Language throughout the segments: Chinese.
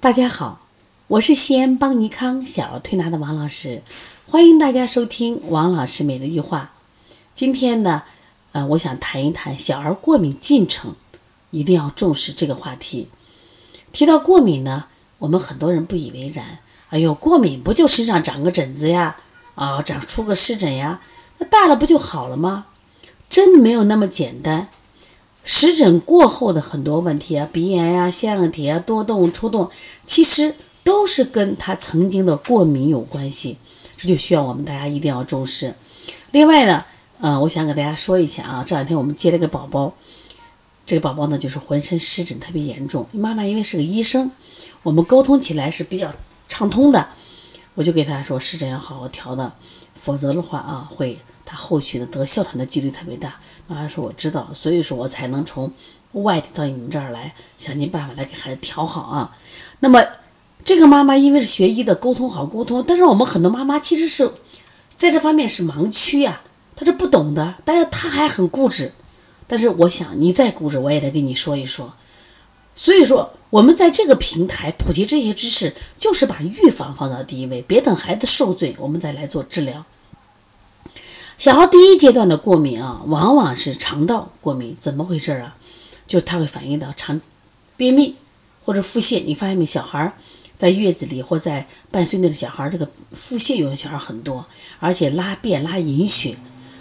大家好，我是西安邦尼康小儿推拿的王老师，欢迎大家收听王老师每日一句话。今天呢，呃，我想谈一谈小儿过敏进程，一定要重视这个话题。提到过敏呢，我们很多人不以为然。哎呦，过敏不就身上长个疹子呀，啊，长出个湿疹呀，那大了不就好了吗？真没有那么简单。湿疹过后的很多问题啊，鼻炎呀、腺样体啊、多动、抽动，其实都是跟他曾经的过敏有关系，这就需要我们大家一定要重视。另外呢，呃，我想给大家说一下啊，这两天我们接了个宝宝，这个宝宝呢就是浑身湿疹特别严重，妈妈因为是个医生，我们沟通起来是比较畅通的，我就给他说湿疹要好好调的，否则的话啊会。他后续的得哮喘的几率特别大，妈妈说我知道，所以说我才能从外地到你们这儿来，想尽办法来给孩子调好啊。那么这个妈妈因为是学医的，沟通好沟通，但是我们很多妈妈其实是在这方面是盲区呀，她是不懂的，但是她还很固执。但是我想你再固执，我也得跟你说一说。所以说，我们在这个平台普及这些知识，就是把预防放到第一位，别等孩子受罪，我们再来做治疗。小孩第一阶段的过敏啊，往往是肠道过敏，怎么回事啊？就它会反映到肠便秘或者腹泻。你发现没？小孩在月子里或在半岁内的小孩，这个腹泻有的小孩很多，而且拉便拉隐血，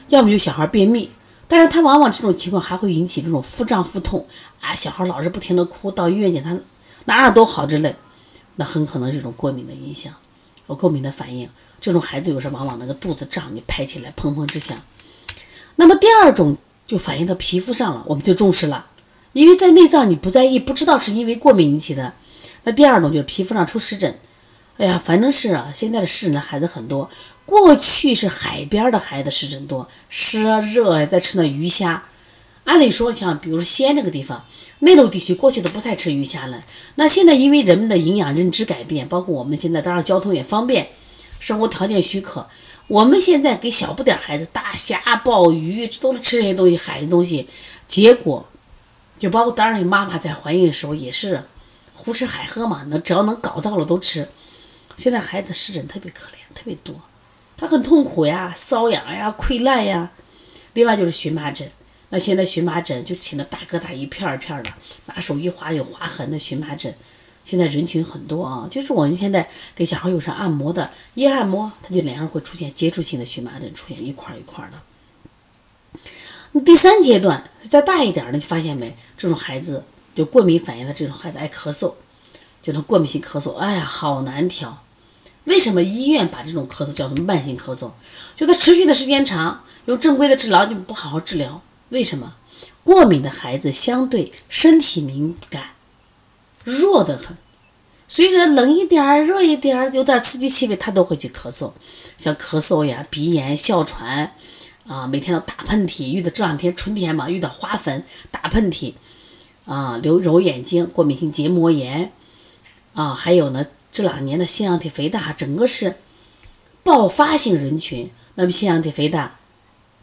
要么就小孩便秘，但是他往往这种情况还会引起这种腹胀腹痛啊，小孩老是不停的哭，到医院检查哪哪都好之类，那很可能这种过敏的影响，有过敏的反应。这种孩子有时往往那个肚子胀，你拍起来砰砰直响。那么第二种就反映到皮肤上了，我们就重视了，因为在内脏你不在意，不知道是因为过敏引起的。那第二种就是皮肤上出湿疹，哎呀，反正是啊，现在的湿疹的孩子很多。过去是海边的孩子湿疹多，湿热再吃那鱼虾。按理说像比如说西安这个地方，内陆地区过去都不太吃鱼虾了。那现在因为人们的营养认知改变，包括我们现在当然交通也方便。生活条件许可，我们现在给小不点孩子大虾、鲍鱼，这都是吃这些东西，海的东西。结果，就包括当然妈妈在怀孕的时候也是胡吃海喝嘛，那只要能搞到了都吃。现在孩子湿疹特别可怜，特别多，他很痛苦呀，瘙痒呀，溃烂呀。另外就是荨麻疹，那现在荨麻疹就起了大疙瘩，一片一片儿的，拿手一划有划痕的荨麻疹。现在人群很多啊，就是我们现在给小孩有上按摩的，一按摩他就脸上会出现接触性的荨麻疹，出现一块一块的。那第三阶段再大一点的，你发现没？这种孩子就过敏反应的这种孩子爱咳嗽，就那过敏性咳嗽，哎呀，好难调。为什么医院把这种咳嗽叫做慢性咳嗽？就它持续的时间长，用正规的治疗就不好好治疗。为什么？过敏的孩子相对身体敏感。弱得很，随着冷一点儿、热一点儿，有点刺激气味，他都会去咳嗽，像咳嗽呀、鼻炎、哮喘，啊，每天都打喷嚏。遇到这两天春天嘛，遇到花粉，打喷嚏，啊，流揉眼睛，过敏性结膜炎，啊，还有呢，这两年的腺样体肥大，整个是爆发性人群。那么腺样体肥大，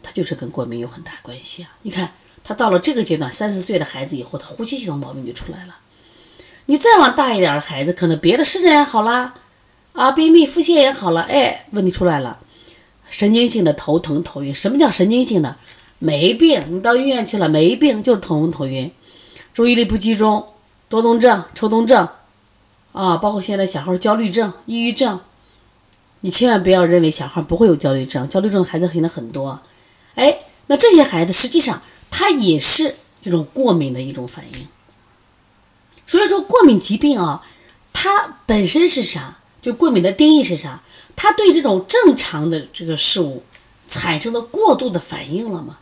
它就是跟过敏有很大关系啊。你看，他到了这个阶段，三四岁的孩子以后，他呼吸系统毛病就出来了。你再往大一点的孩子，可能别的肾也好啦，啊，便秘、腹泻也好了，哎，问题出来了，神经性的头疼、头晕。什么叫神经性的？没病，你到医院去了，没病，就是头疼、头晕，注意力不集中，多动症、抽动症，啊，包括现在小孩焦虑症、抑郁症，你千万不要认为小孩不会有焦虑症，焦虑症的孩子可能很多，哎，那这些孩子实际上他也是这种过敏的一种反应。所以说，过敏疾病啊，它本身是啥？就过敏的定义是啥？它对这种正常的这个事物产生的过度的反应了吗？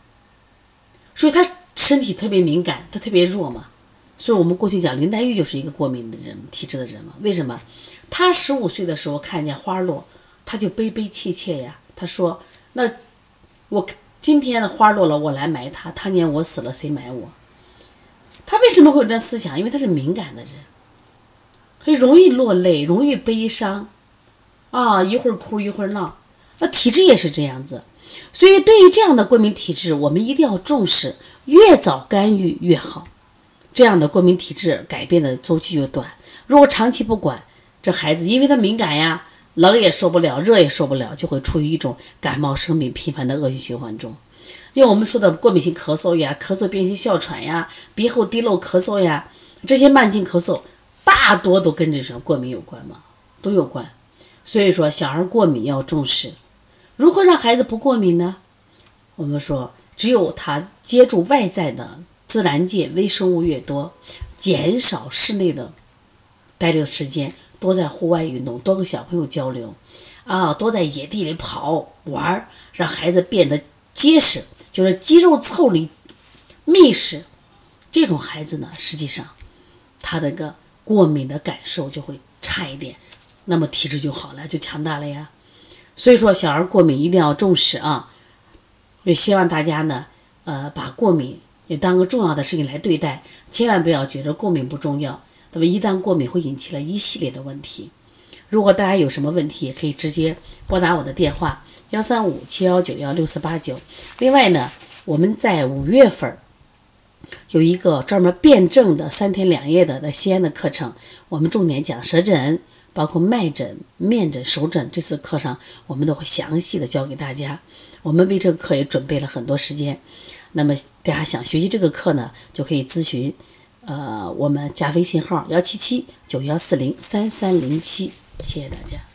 所以他身体特别敏感，他特别弱嘛。所以我们过去讲林黛玉就是一个过敏的人体质的人嘛。为什么？她十五岁的时候看见花落，她就悲悲切切呀。她说：“那我今天的花落了，我来埋它；他年我死了，谁埋我？”他为什么会有这思想？因为他是敏感的人，很容易落泪，容易悲伤，啊，一会儿哭一会儿闹。那体质也是这样子，所以对于这样的过敏体质，我们一定要重视，越早干预越好。这样的过敏体质改变的周期就短，如果长期不管，这孩子因为他敏感呀，冷也受不了，热也受不了，就会处于一种感冒生病频繁的恶性循环中。因为我们说的过敏性咳嗽呀、咳嗽变性哮喘呀、鼻后滴漏咳嗽呀，这些慢性咳嗽大多都跟这种过敏有关嘛，都有关。所以说，小孩过敏要重视。如何让孩子不过敏呢？我们说，只有他接触外在的自然界微生物越多，减少室内的待的时间，多在户外运动，多跟小朋友交流，啊，多在野地里跑玩，让孩子变得结实。就是肌肉腠理密实，这种孩子呢，实际上他这个过敏的感受就会差一点，那么体质就好了，就强大了呀。所以说，小儿过敏一定要重视啊！也希望大家呢，呃，把过敏也当个重要的事情来对待，千万不要觉得过敏不重要。那么一旦过敏，会引起了一系列的问题。如果大家有什么问题，也可以直接拨打我的电话幺三五七幺九幺六四八九。另外呢，我们在五月份有一个专门辩证的三天两夜的在西安的课程，我们重点讲舌诊，包括脉诊、面诊、手诊。这次课上我们都会详细的教给大家。我们为这个课也准备了很多时间。那么大家想学习这个课呢，就可以咨询，呃，我们加微信号幺七七九幺四零三三零七。谢谢大家。